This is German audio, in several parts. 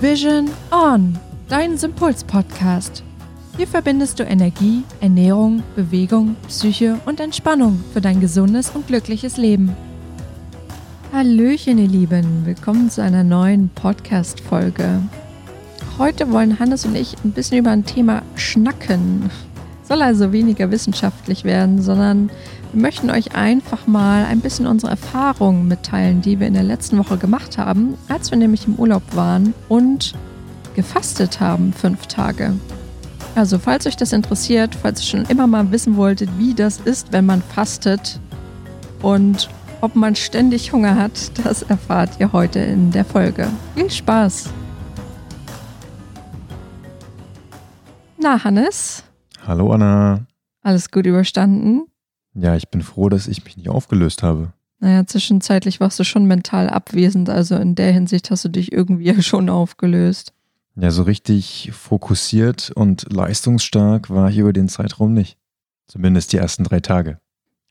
Vision On, dein Sympuls-Podcast. Hier verbindest du Energie, Ernährung, Bewegung, Psyche und Entspannung für dein gesundes und glückliches Leben. Hallöchen, ihr Lieben, willkommen zu einer neuen Podcast-Folge. Heute wollen Hannes und ich ein bisschen über ein Thema schnacken. Soll also weniger wissenschaftlich werden, sondern wir möchten euch einfach mal ein bisschen unsere Erfahrungen mitteilen, die wir in der letzten Woche gemacht haben, als wir nämlich im Urlaub waren und gefastet haben, fünf Tage. Also, falls euch das interessiert, falls ihr schon immer mal wissen wolltet, wie das ist, wenn man fastet und ob man ständig Hunger hat, das erfahrt ihr heute in der Folge. Viel Spaß! Na, Hannes? Hallo, Anna. Alles gut überstanden? Ja, ich bin froh, dass ich mich nicht aufgelöst habe. Naja, zwischenzeitlich warst du schon mental abwesend, also in der Hinsicht hast du dich irgendwie schon aufgelöst. Ja, so richtig fokussiert und leistungsstark war ich über den Zeitraum nicht. Zumindest die ersten drei Tage.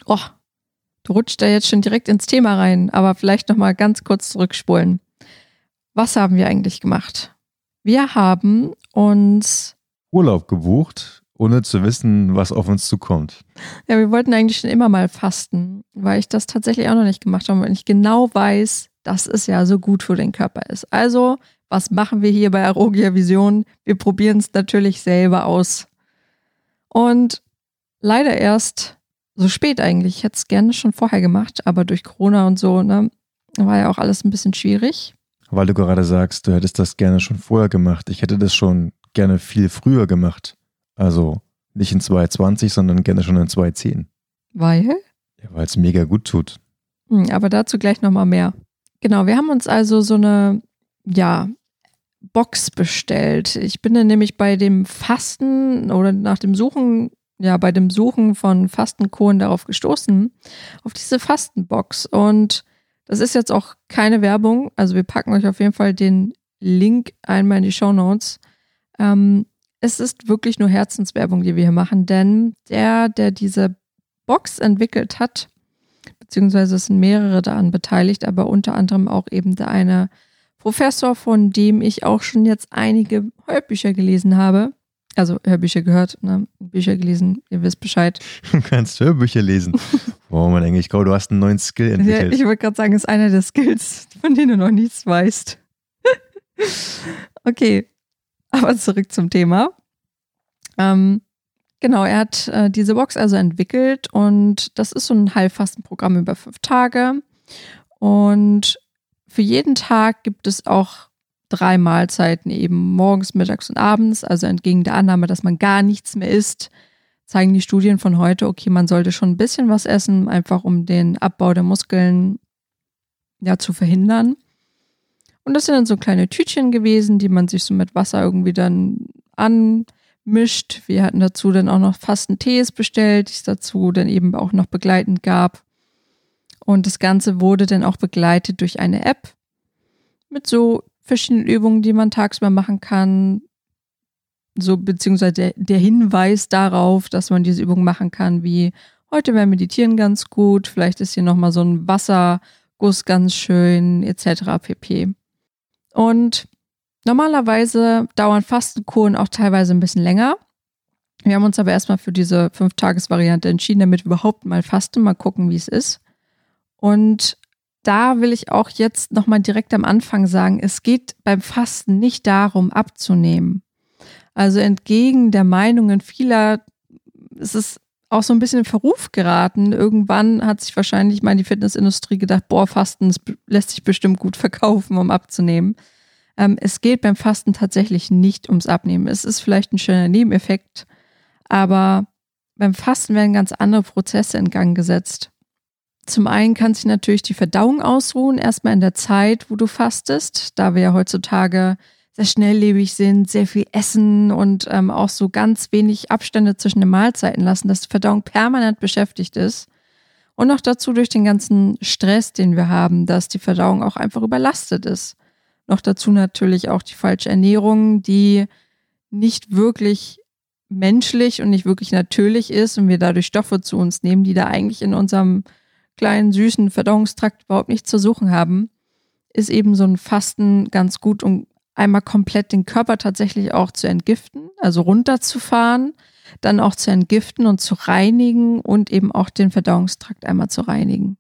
Oh, du rutscht da jetzt schon direkt ins Thema rein, aber vielleicht nochmal ganz kurz zurückspulen. Was haben wir eigentlich gemacht? Wir haben uns Urlaub gebucht ohne zu wissen, was auf uns zukommt. Ja, wir wollten eigentlich schon immer mal fasten, weil ich das tatsächlich auch noch nicht gemacht habe, weil ich genau weiß, dass es ja so gut für den Körper ist. Also, was machen wir hier bei Arogia Vision? Wir probieren es natürlich selber aus. Und leider erst so spät eigentlich. Ich hätte es gerne schon vorher gemacht, aber durch Corona und so, ne, war ja auch alles ein bisschen schwierig. Weil du gerade sagst, du hättest das gerne schon vorher gemacht. Ich hätte das schon gerne viel früher gemacht. Also nicht in 2,20, sondern gerne schon in 2,10. Weil? Ja, weil es mega gut tut. Hm, aber dazu gleich nochmal mehr. Genau, wir haben uns also so eine, ja, Box bestellt. Ich bin dann nämlich bei dem Fasten oder nach dem Suchen, ja, bei dem Suchen von Fastenkohlen darauf gestoßen, auf diese Fastenbox. Und das ist jetzt auch keine Werbung. Also wir packen euch auf jeden Fall den Link einmal in die Show Notes. Ähm, es ist wirklich nur Herzenswerbung, die wir hier machen, denn der, der diese Box entwickelt hat, beziehungsweise es sind mehrere daran beteiligt, aber unter anderem auch eben der eine Professor, von dem ich auch schon jetzt einige Hörbücher gelesen habe. Also Hörbücher gehört, ne? Bücher gelesen, ihr wisst Bescheid. Du kannst Hörbücher lesen. Wow, mein Englisch, du hast einen neuen Skill entwickelt. Ja, ich wollte gerade sagen, ist einer der Skills, von denen du noch nichts weißt. okay, aber zurück zum Thema. Ähm, genau, er hat äh, diese Box also entwickelt und das ist so ein Heilfastenprogramm über fünf Tage. Und für jeden Tag gibt es auch drei Mahlzeiten, eben morgens, mittags und abends. Also entgegen der Annahme, dass man gar nichts mehr isst, zeigen die Studien von heute, okay, man sollte schon ein bisschen was essen, einfach um den Abbau der Muskeln ja, zu verhindern. Und das sind dann so kleine Tütchen gewesen, die man sich so mit Wasser irgendwie dann anmischt. Wir hatten dazu dann auch noch Fastentees bestellt, die es dazu dann eben auch noch begleitend gab. Und das Ganze wurde dann auch begleitet durch eine App mit so verschiedenen Übungen, die man tagsüber machen kann. So, beziehungsweise der, der Hinweis darauf, dass man diese Übungen machen kann, wie heute wäre Meditieren ganz gut, vielleicht ist hier nochmal so ein Wasserguss ganz schön, etc. pp. Und normalerweise dauern Fastenkuren auch teilweise ein bisschen länger. Wir haben uns aber erstmal für diese Fünf-Tages-Variante entschieden, damit wir überhaupt mal fasten, mal gucken, wie es ist. Und da will ich auch jetzt nochmal direkt am Anfang sagen, es geht beim Fasten nicht darum, abzunehmen. Also entgegen der Meinungen vieler, es ist auch so ein bisschen in Verruf geraten. Irgendwann hat sich wahrscheinlich mal die Fitnessindustrie gedacht, boah, Fasten lässt sich bestimmt gut verkaufen, um abzunehmen. Ähm, es geht beim Fasten tatsächlich nicht ums Abnehmen. Es ist vielleicht ein schöner Nebeneffekt, aber beim Fasten werden ganz andere Prozesse in Gang gesetzt. Zum einen kann sich natürlich die Verdauung ausruhen, erstmal in der Zeit, wo du fastest, da wir ja heutzutage sehr schnelllebig sind, sehr viel essen und ähm, auch so ganz wenig Abstände zwischen den Mahlzeiten lassen, dass die Verdauung permanent beschäftigt ist. Und noch dazu durch den ganzen Stress, den wir haben, dass die Verdauung auch einfach überlastet ist. Noch dazu natürlich auch die falsche Ernährung, die nicht wirklich menschlich und nicht wirklich natürlich ist und wir dadurch Stoffe zu uns nehmen, die da eigentlich in unserem kleinen, süßen Verdauungstrakt überhaupt nichts zu suchen haben, ist eben so ein Fasten ganz gut, um einmal komplett den Körper tatsächlich auch zu entgiften, also runterzufahren, dann auch zu entgiften und zu reinigen und eben auch den Verdauungstrakt einmal zu reinigen.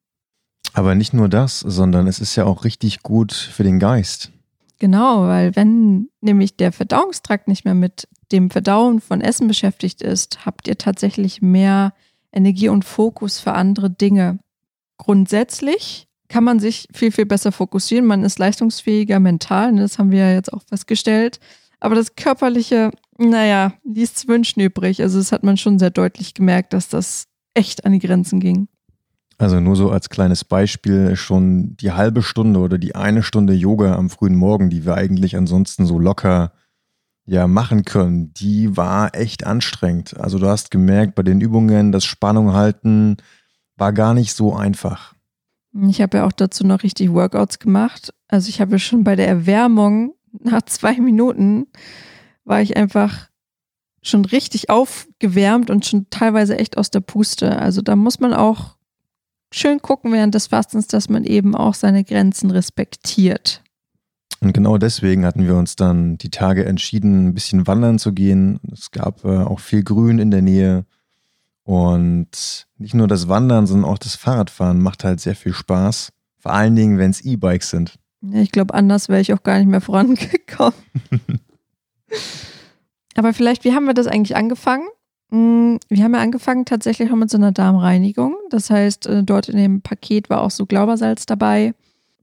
Aber nicht nur das, sondern es ist ja auch richtig gut für den Geist. Genau, weil wenn nämlich der Verdauungstrakt nicht mehr mit dem Verdauen von Essen beschäftigt ist, habt ihr tatsächlich mehr Energie und Fokus für andere Dinge. Grundsätzlich kann man sich viel, viel besser fokussieren. Man ist leistungsfähiger mental, ne, das haben wir ja jetzt auch festgestellt. Aber das Körperliche, naja, ließ wünschen übrig. Also das hat man schon sehr deutlich gemerkt, dass das echt an die Grenzen ging. Also nur so als kleines Beispiel, schon die halbe Stunde oder die eine Stunde Yoga am frühen Morgen, die wir eigentlich ansonsten so locker ja machen können, die war echt anstrengend. Also du hast gemerkt, bei den Übungen, das Spannung halten war gar nicht so einfach. Ich habe ja auch dazu noch richtig Workouts gemacht. Also ich habe schon bei der Erwärmung nach zwei Minuten war ich einfach schon richtig aufgewärmt und schon teilweise echt aus der Puste. Also da muss man auch schön gucken während des Fastens, dass man eben auch seine Grenzen respektiert. Und genau deswegen hatten wir uns dann die Tage entschieden, ein bisschen wandern zu gehen. Es gab äh, auch viel Grün in der Nähe. Und nicht nur das Wandern, sondern auch das Fahrradfahren macht halt sehr viel Spaß. Vor allen Dingen, wenn es E-Bikes sind. Ja, ich glaube, anders wäre ich auch gar nicht mehr vorangekommen. Aber vielleicht, wie haben wir das eigentlich angefangen? Hm, wir haben ja angefangen tatsächlich auch mit so einer Darmreinigung. Das heißt, äh, dort in dem Paket war auch so Glaubersalz dabei.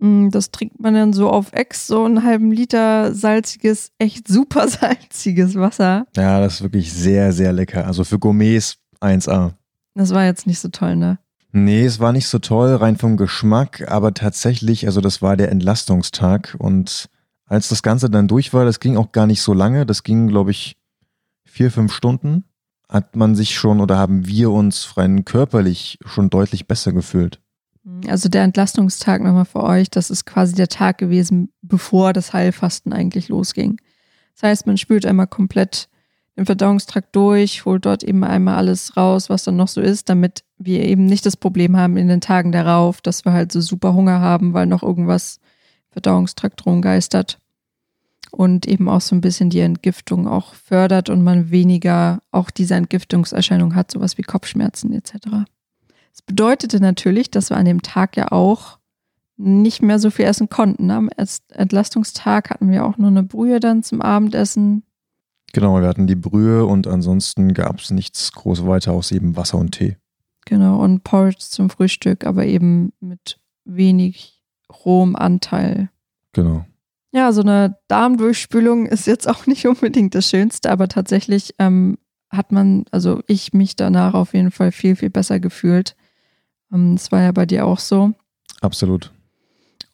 Hm, das trinkt man dann so auf Ex, so einen halben Liter salziges, echt super salziges Wasser. Ja, das ist wirklich sehr, sehr lecker. Also für Gourmets 1A. Das war jetzt nicht so toll, ne? Nee, es war nicht so toll, rein vom Geschmack, aber tatsächlich, also das war der Entlastungstag und als das Ganze dann durch war, das ging auch gar nicht so lange, das ging, glaube ich, vier, fünf Stunden, hat man sich schon oder haben wir uns rein körperlich schon deutlich besser gefühlt. Also der Entlastungstag nochmal für euch, das ist quasi der Tag gewesen, bevor das Heilfasten eigentlich losging. Das heißt, man spült einmal komplett den Verdauungstrakt durch, holt dort eben einmal alles raus, was dann noch so ist, damit wir eben nicht das Problem haben in den Tagen darauf, dass wir halt so super Hunger haben, weil noch irgendwas Verdauungstrakt rumgeistert und eben auch so ein bisschen die Entgiftung auch fördert und man weniger auch diese Entgiftungserscheinung hat, sowas wie Kopfschmerzen etc. Das bedeutete natürlich, dass wir an dem Tag ja auch nicht mehr so viel essen konnten. Am Entlastungstag hatten wir auch nur eine Brühe dann zum Abendessen, Genau, wir hatten die Brühe und ansonsten gab es nichts groß weiter aus eben Wasser und Tee. Genau, und Porridge zum Frühstück, aber eben mit wenig rohem Anteil. Genau. Ja, so eine Darmdurchspülung ist jetzt auch nicht unbedingt das Schönste, aber tatsächlich ähm, hat man, also ich mich danach auf jeden Fall viel, viel besser gefühlt. Ähm, das war ja bei dir auch so. Absolut.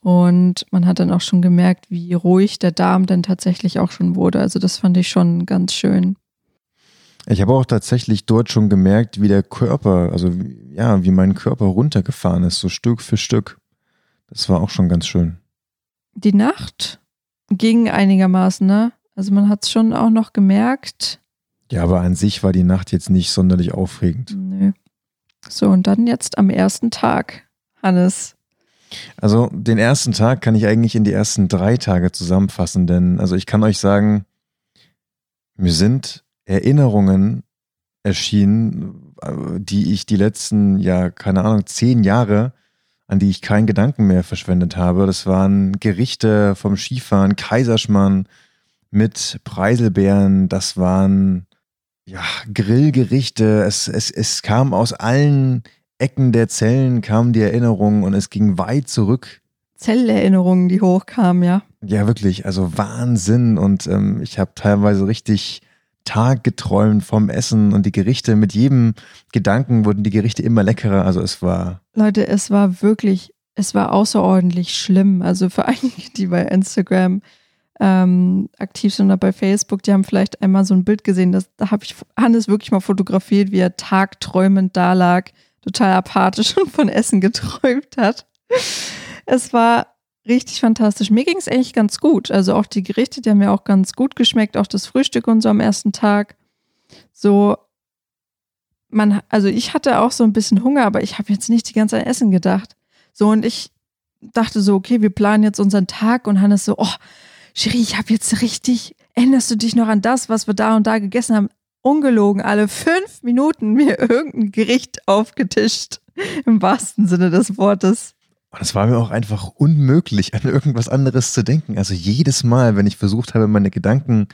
Und man hat dann auch schon gemerkt, wie ruhig der Darm dann tatsächlich auch schon wurde. Also das fand ich schon ganz schön. Ich habe auch tatsächlich dort schon gemerkt, wie der Körper, also ja, wie mein Körper runtergefahren ist, so Stück für Stück. Das war auch schon ganz schön. Die Nacht ging einigermaßen, ne? Also man hat es schon auch noch gemerkt. Ja, aber an sich war die Nacht jetzt nicht sonderlich aufregend. Nö. So, und dann jetzt am ersten Tag, Hannes. Also den ersten Tag kann ich eigentlich in die ersten drei Tage zusammenfassen, denn also ich kann euch sagen, mir sind Erinnerungen erschienen, die ich die letzten, ja, keine Ahnung, zehn Jahre, an die ich keinen Gedanken mehr verschwendet habe. Das waren Gerichte vom Skifahren, Kaiserschmarrn mit Preiselbeeren, das waren ja, Grillgerichte. Es, es, es kam aus allen Ecken der Zellen kamen die Erinnerungen und es ging weit zurück. Zellerinnerungen, die hochkamen, ja. Ja, wirklich, also Wahnsinn. Und ähm, ich habe teilweise richtig Tag geträumt vom Essen und die Gerichte. Mit jedem Gedanken wurden die Gerichte immer leckerer. Also es war. Leute, es war wirklich, es war außerordentlich schlimm. Also für einige, die bei Instagram ähm, aktiv sind oder bei Facebook, die haben vielleicht einmal so ein Bild gesehen. Das, da habe ich Hannes wirklich mal fotografiert, wie er tagträumend da lag total apathisch und von Essen geträumt hat. Es war richtig fantastisch. Mir ging es eigentlich ganz gut. Also auch die Gerichte, die haben mir auch ganz gut geschmeckt, auch das Frühstück und so am ersten Tag. So, man, also ich hatte auch so ein bisschen Hunger, aber ich habe jetzt nicht die ganze Zeit an Essen gedacht. So, und ich dachte so, okay, wir planen jetzt unseren Tag und Hannes so, oh, Cherie, ich habe jetzt richtig, erinnerst du dich noch an das, was wir da und da gegessen haben? Ungelogen, alle fünf Minuten mir irgendein Gericht aufgetischt. Im wahrsten Sinne des Wortes. Und es war mir auch einfach unmöglich, an irgendwas anderes zu denken. Also jedes Mal, wenn ich versucht habe, meine Gedanken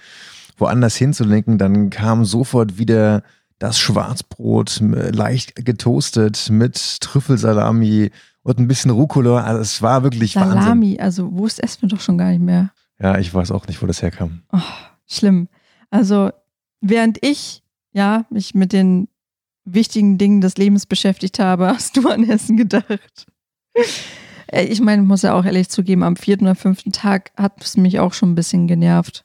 woanders hinzulenken, dann kam sofort wieder das Schwarzbrot leicht getoastet mit Trüffelsalami und ein bisschen Rucola. Also es war wirklich Salami, Wahnsinn. Salami, also Wurst essen wir doch schon gar nicht mehr. Ja, ich weiß auch nicht, wo das herkam. Oh, schlimm. Also während ich ja mich mit den wichtigen Dingen des Lebens beschäftigt habe, hast du an Essen gedacht. Äh, ich meine, ich muss ja auch ehrlich zugeben, am vierten oder fünften Tag hat es mich auch schon ein bisschen genervt.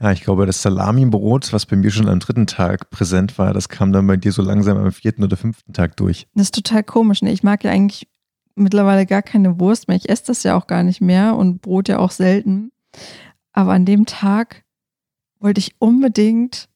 Ja, ich glaube, das Salami-Brot, was bei mir schon am dritten Tag präsent war, das kam dann bei dir so langsam am vierten oder fünften Tag durch. Das ist total komisch. Ne? Ich mag ja eigentlich mittlerweile gar keine Wurst mehr. Ich esse das ja auch gar nicht mehr und Brot ja auch selten. Aber an dem Tag wollte ich unbedingt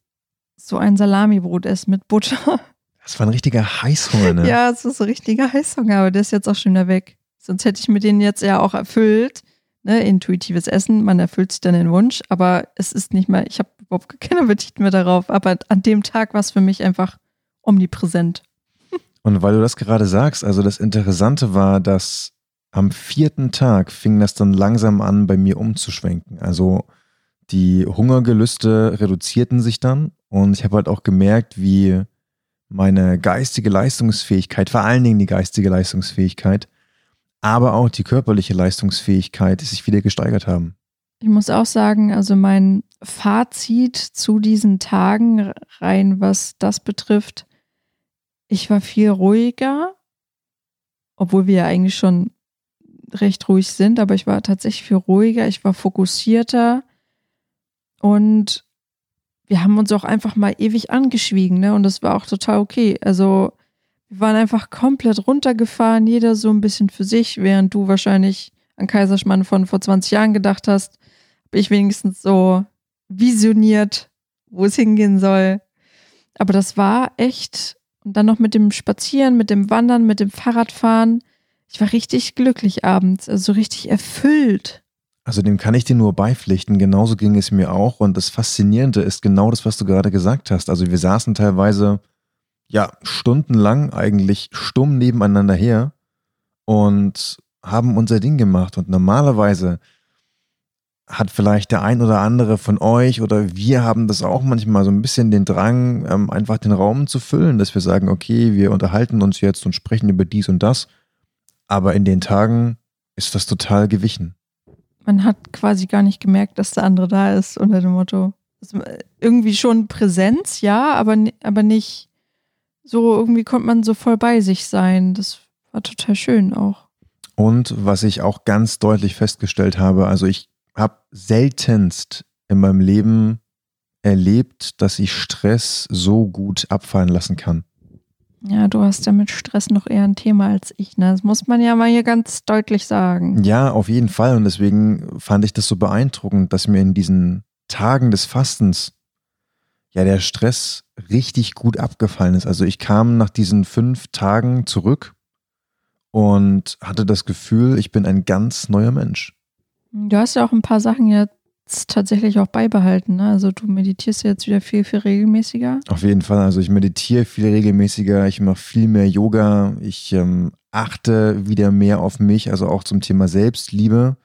so ein Salami-Brot essen mit Butter. Das war ein richtiger Heißhunger, ne? ja, es ist ein richtiger Heißhunger, aber der ist jetzt auch schon wieder weg. Sonst hätte ich mir den jetzt ja auch erfüllt. Ne? Intuitives Essen, man erfüllt sich dann den Wunsch, aber es ist nicht mehr, ich habe überhaupt keinen Appetit mehr darauf. Aber an dem Tag war es für mich einfach omnipräsent. Und weil du das gerade sagst, also das Interessante war, dass am vierten Tag fing das dann langsam an, bei mir umzuschwenken. Also die Hungergelüste reduzierten sich dann und ich habe halt auch gemerkt, wie meine geistige Leistungsfähigkeit, vor allen Dingen die geistige Leistungsfähigkeit, aber auch die körperliche Leistungsfähigkeit sich wieder gesteigert haben. Ich muss auch sagen, also mein Fazit zu diesen Tagen rein, was das betrifft, ich war viel ruhiger, obwohl wir ja eigentlich schon recht ruhig sind, aber ich war tatsächlich viel ruhiger, ich war fokussierter und wir haben uns auch einfach mal ewig angeschwiegen, ne? Und das war auch total okay. Also wir waren einfach komplett runtergefahren, jeder so ein bisschen für sich, während du wahrscheinlich an Kaiserschmann von vor 20 Jahren gedacht hast, habe ich wenigstens so visioniert, wo es hingehen soll. Aber das war echt, und dann noch mit dem Spazieren, mit dem Wandern, mit dem Fahrradfahren. Ich war richtig glücklich abends, also richtig erfüllt. Also dem kann ich dir nur beipflichten. Genauso ging es mir auch. Und das Faszinierende ist genau das, was du gerade gesagt hast. Also wir saßen teilweise ja stundenlang eigentlich stumm nebeneinander her und haben unser Ding gemacht. Und normalerweise hat vielleicht der ein oder andere von euch oder wir haben das auch manchmal so ein bisschen den Drang, ähm, einfach den Raum zu füllen, dass wir sagen, okay, wir unterhalten uns jetzt und sprechen über dies und das. Aber in den Tagen ist das total gewichen man hat quasi gar nicht gemerkt, dass der andere da ist, unter dem Motto. Also irgendwie schon Präsenz, ja, aber, aber nicht so, irgendwie konnte man so voll bei sich sein. Das war total schön auch. Und was ich auch ganz deutlich festgestellt habe, also ich habe seltenst in meinem Leben erlebt, dass ich Stress so gut abfallen lassen kann. Ja, du hast ja mit Stress noch eher ein Thema als ich. Ne? Das muss man ja mal hier ganz deutlich sagen. Ja, auf jeden Fall. Und deswegen fand ich das so beeindruckend, dass mir in diesen Tagen des Fastens ja der Stress richtig gut abgefallen ist. Also ich kam nach diesen fünf Tagen zurück und hatte das Gefühl, ich bin ein ganz neuer Mensch. Du hast ja auch ein paar Sachen jetzt tatsächlich auch beibehalten. Ne? Also du meditierst jetzt wieder viel, viel regelmäßiger. Auf jeden Fall. Also ich meditiere viel regelmäßiger, ich mache viel mehr Yoga, ich ähm, achte wieder mehr auf mich, also auch zum Thema Selbstliebe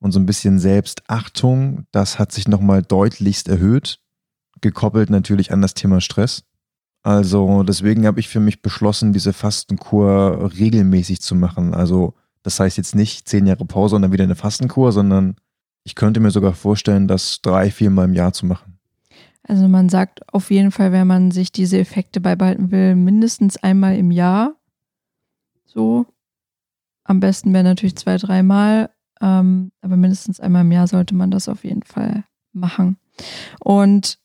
und so ein bisschen Selbstachtung. Das hat sich nochmal deutlichst erhöht, gekoppelt natürlich an das Thema Stress. Also deswegen habe ich für mich beschlossen, diese Fastenkur regelmäßig zu machen. Also das heißt jetzt nicht zehn Jahre Pause und dann wieder eine Fastenkur, sondern ich könnte mir sogar vorstellen, das drei, viermal im Jahr zu machen. Also man sagt auf jeden Fall, wenn man sich diese Effekte beibehalten will, mindestens einmal im Jahr. So. Am besten wäre natürlich zwei, dreimal. Ähm, aber mindestens einmal im Jahr sollte man das auf jeden Fall machen. Und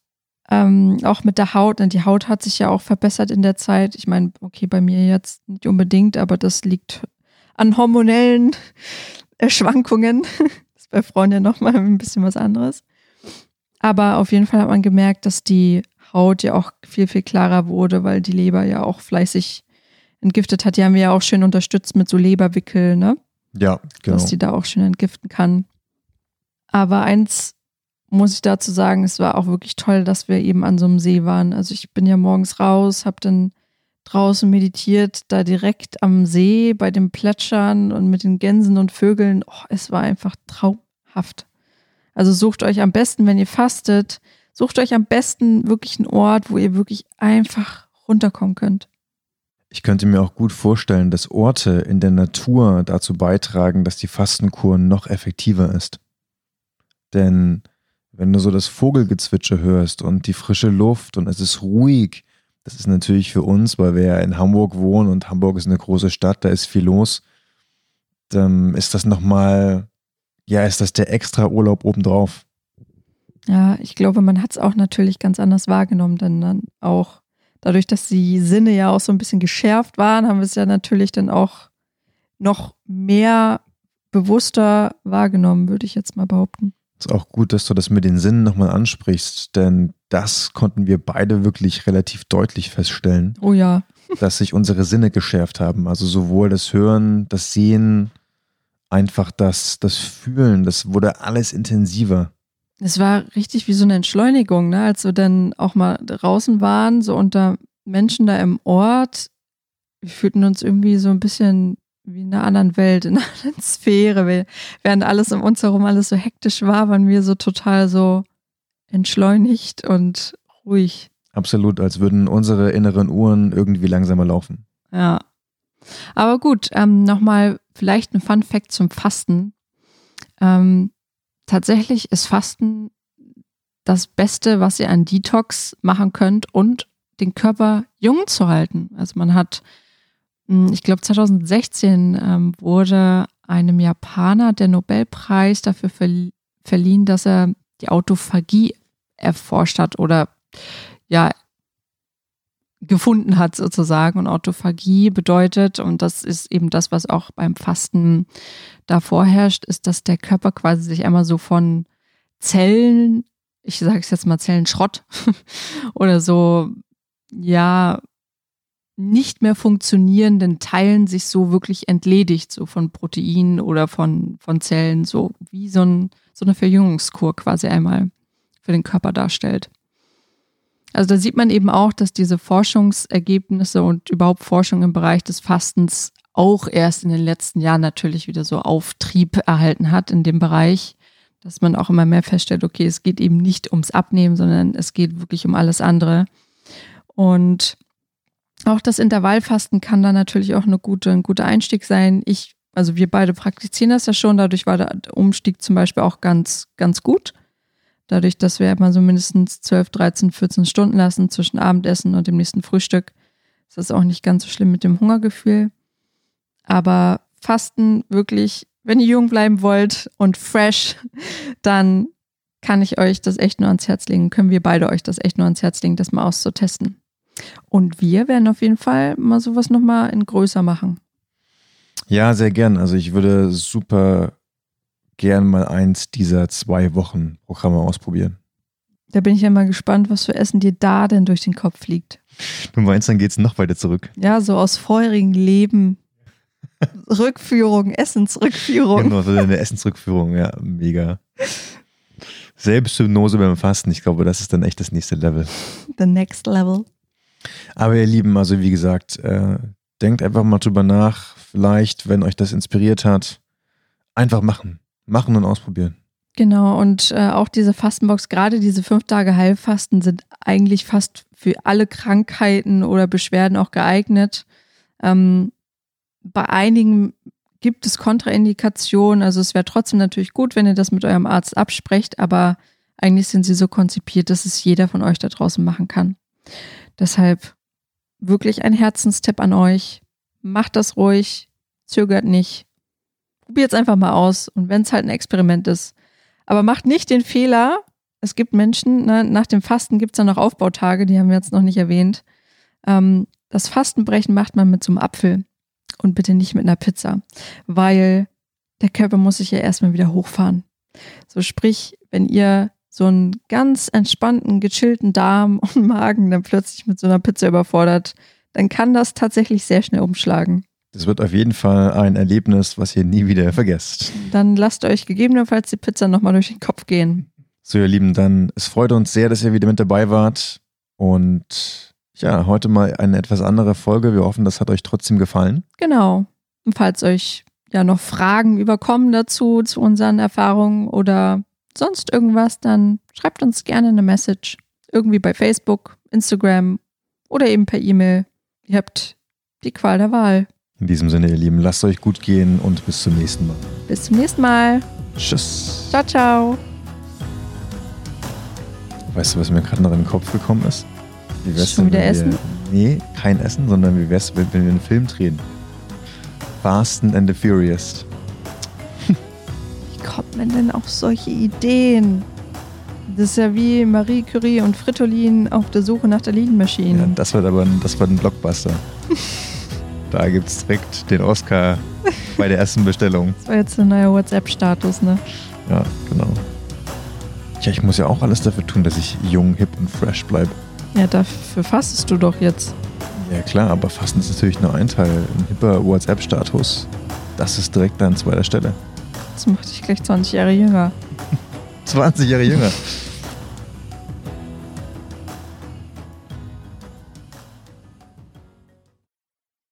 ähm, auch mit der Haut, die Haut hat sich ja auch verbessert in der Zeit. Ich meine, okay, bei mir jetzt nicht unbedingt, aber das liegt an hormonellen Schwankungen bei Frauen ja nochmal ein bisschen was anderes. Aber auf jeden Fall hat man gemerkt, dass die Haut ja auch viel, viel klarer wurde, weil die Leber ja auch fleißig entgiftet hat. Die haben wir ja auch schön unterstützt mit so Leberwickel, ne? Ja, genau. Dass die da auch schön entgiften kann. Aber eins muss ich dazu sagen, es war auch wirklich toll, dass wir eben an so einem See waren. Also ich bin ja morgens raus, habe dann draußen meditiert, da direkt am See bei dem Plätschern und mit den Gänsen und Vögeln. Oh, es war einfach traumhaft. Also sucht euch am besten, wenn ihr fastet, sucht euch am besten wirklich einen Ort, wo ihr wirklich einfach runterkommen könnt. Ich könnte mir auch gut vorstellen, dass Orte in der Natur dazu beitragen, dass die Fastenkur noch effektiver ist. Denn wenn du so das Vogelgezwitscher hörst und die frische Luft und es ist ruhig, das ist natürlich für uns, weil wir ja in Hamburg wohnen und Hamburg ist eine große Stadt, da ist viel los, dann ist das nochmal, ja, ist das der extra Urlaub obendrauf. Ja, ich glaube, man hat es auch natürlich ganz anders wahrgenommen, denn dann auch dadurch, dass die Sinne ja auch so ein bisschen geschärft waren, haben wir es ja natürlich dann auch noch mehr bewusster wahrgenommen, würde ich jetzt mal behaupten. Ist auch gut, dass du das mit den Sinnen nochmal ansprichst, denn das konnten wir beide wirklich relativ deutlich feststellen. Oh ja. dass sich unsere Sinne geschärft haben. Also sowohl das Hören, das Sehen, einfach das, das Fühlen, das wurde alles intensiver. Es war richtig wie so eine Entschleunigung, ne? als wir dann auch mal draußen waren, so unter Menschen da im Ort. Wir fühlten uns irgendwie so ein bisschen wie in einer anderen Welt, in einer anderen Sphäre. Während alles um uns herum alles so hektisch war, waren wir so total so entschleunigt und ruhig. Absolut, als würden unsere inneren Uhren irgendwie langsamer laufen. Ja. Aber gut, ähm, nochmal vielleicht ein Fun Fact zum Fasten. Ähm, tatsächlich ist Fasten das Beste, was ihr an Detox machen könnt und den Körper jung zu halten. Also man hat ich glaube 2016 ähm, wurde einem Japaner der Nobelpreis dafür verlie verliehen, dass er die Autophagie erforscht hat oder ja gefunden hat sozusagen. Und Autophagie bedeutet, und das ist eben das, was auch beim Fasten da vorherrscht, ist, dass der Körper quasi sich einmal so von Zellen, ich sage es jetzt mal Zellenschrott oder so, ja, nicht mehr funktionierenden Teilen sich so wirklich entledigt, so von Proteinen oder von, von Zellen, so wie so, ein, so eine Verjüngungskur quasi einmal für den Körper darstellt. Also da sieht man eben auch, dass diese Forschungsergebnisse und überhaupt Forschung im Bereich des Fastens auch erst in den letzten Jahren natürlich wieder so Auftrieb erhalten hat in dem Bereich, dass man auch immer mehr feststellt, okay, es geht eben nicht ums Abnehmen, sondern es geht wirklich um alles andere. Und auch das Intervallfasten kann da natürlich auch eine gute, ein guter Einstieg sein. Ich, also wir beide praktizieren das ja schon, dadurch war der Umstieg zum Beispiel auch ganz, ganz gut. Dadurch, dass wir immer so mindestens 12, 13, 14 Stunden lassen zwischen Abendessen und dem nächsten Frühstück, ist das auch nicht ganz so schlimm mit dem Hungergefühl. Aber Fasten wirklich, wenn ihr jung bleiben wollt und fresh, dann kann ich euch das echt nur ans Herz legen, können wir beide euch das echt nur ans Herz legen, das mal auszutesten. Und wir werden auf jeden Fall mal sowas nochmal in größer machen. Ja, sehr gern. Also ich würde super gern mal eins dieser zwei Wochen Programme ausprobieren. Da bin ich ja mal gespannt, was für Essen dir da denn durch den Kopf fliegt. Du meinst, dann geht es noch weiter zurück? Ja, so aus feurigen Leben. Rückführung, Essensrückführung. Genau, so eine Essensrückführung, ja, mega. Selbsthypnose beim Fasten, ich glaube, das ist dann echt das nächste Level. The next level. Aber ihr Lieben, also wie gesagt, äh, denkt einfach mal drüber nach. Vielleicht, wenn euch das inspiriert hat, einfach machen. Machen und ausprobieren. Genau, und äh, auch diese Fastenbox, gerade diese fünf Tage Heilfasten sind eigentlich fast für alle Krankheiten oder Beschwerden auch geeignet. Ähm, bei einigen gibt es Kontraindikationen, also es wäre trotzdem natürlich gut, wenn ihr das mit eurem Arzt absprecht, aber eigentlich sind sie so konzipiert, dass es jeder von euch da draußen machen kann. Deshalb wirklich ein Herzenstipp an euch. Macht das ruhig, zögert nicht. Probiert es einfach mal aus und wenn es halt ein Experiment ist. Aber macht nicht den Fehler. Es gibt Menschen, ne, nach dem Fasten gibt es dann noch Aufbautage, die haben wir jetzt noch nicht erwähnt. Ähm, das Fastenbrechen macht man mit so einem Apfel und bitte nicht mit einer Pizza, weil der Körper muss sich ja erstmal wieder hochfahren. So sprich, wenn ihr so einen ganz entspannten, gechillten Darm und Magen dann plötzlich mit so einer Pizza überfordert, dann kann das tatsächlich sehr schnell umschlagen. Das wird auf jeden Fall ein Erlebnis, was ihr nie wieder vergesst. Dann lasst euch gegebenenfalls die Pizza nochmal durch den Kopf gehen. So, ihr Lieben, dann es freut uns sehr, dass ihr wieder mit dabei wart. Und ja, heute mal eine etwas andere Folge. Wir hoffen, das hat euch trotzdem gefallen. Genau. Und falls euch ja noch Fragen überkommen dazu, zu unseren Erfahrungen oder sonst irgendwas, dann schreibt uns gerne eine Message. Irgendwie bei Facebook, Instagram oder eben per E-Mail. Ihr habt die Qual der Wahl. In diesem Sinne, ihr Lieben, lasst euch gut gehen und bis zum nächsten Mal. Bis zum nächsten Mal. Tschüss. Ciao, ciao. Weißt du, was mir gerade noch in den Kopf gekommen ist? Wie wär's Schon denn, wieder Essen? Wir, nee, kein Essen, sondern wie wär's, wenn wenn wir einen Film drehen? Fasten and the Furious. Wie kommt man denn auf solche Ideen? Das ist ja wie Marie Curie und Fritolin auf der Suche nach der Lean Ja, das wird aber ein, das wird ein Blockbuster. da gibt's direkt den Oscar bei der ersten Bestellung. Das war jetzt ein neuer WhatsApp-Status, ne? Ja, genau. Ja, ich muss ja auch alles dafür tun, dass ich jung, hip und fresh bleibe. Ja, dafür fastest du doch jetzt. Ja klar, aber Fasten ist natürlich nur ein Teil. Ein hipper WhatsApp-Status, das ist direkt an zweiter Stelle. Das macht dich gleich 20 Jahre jünger. 20 Jahre jünger.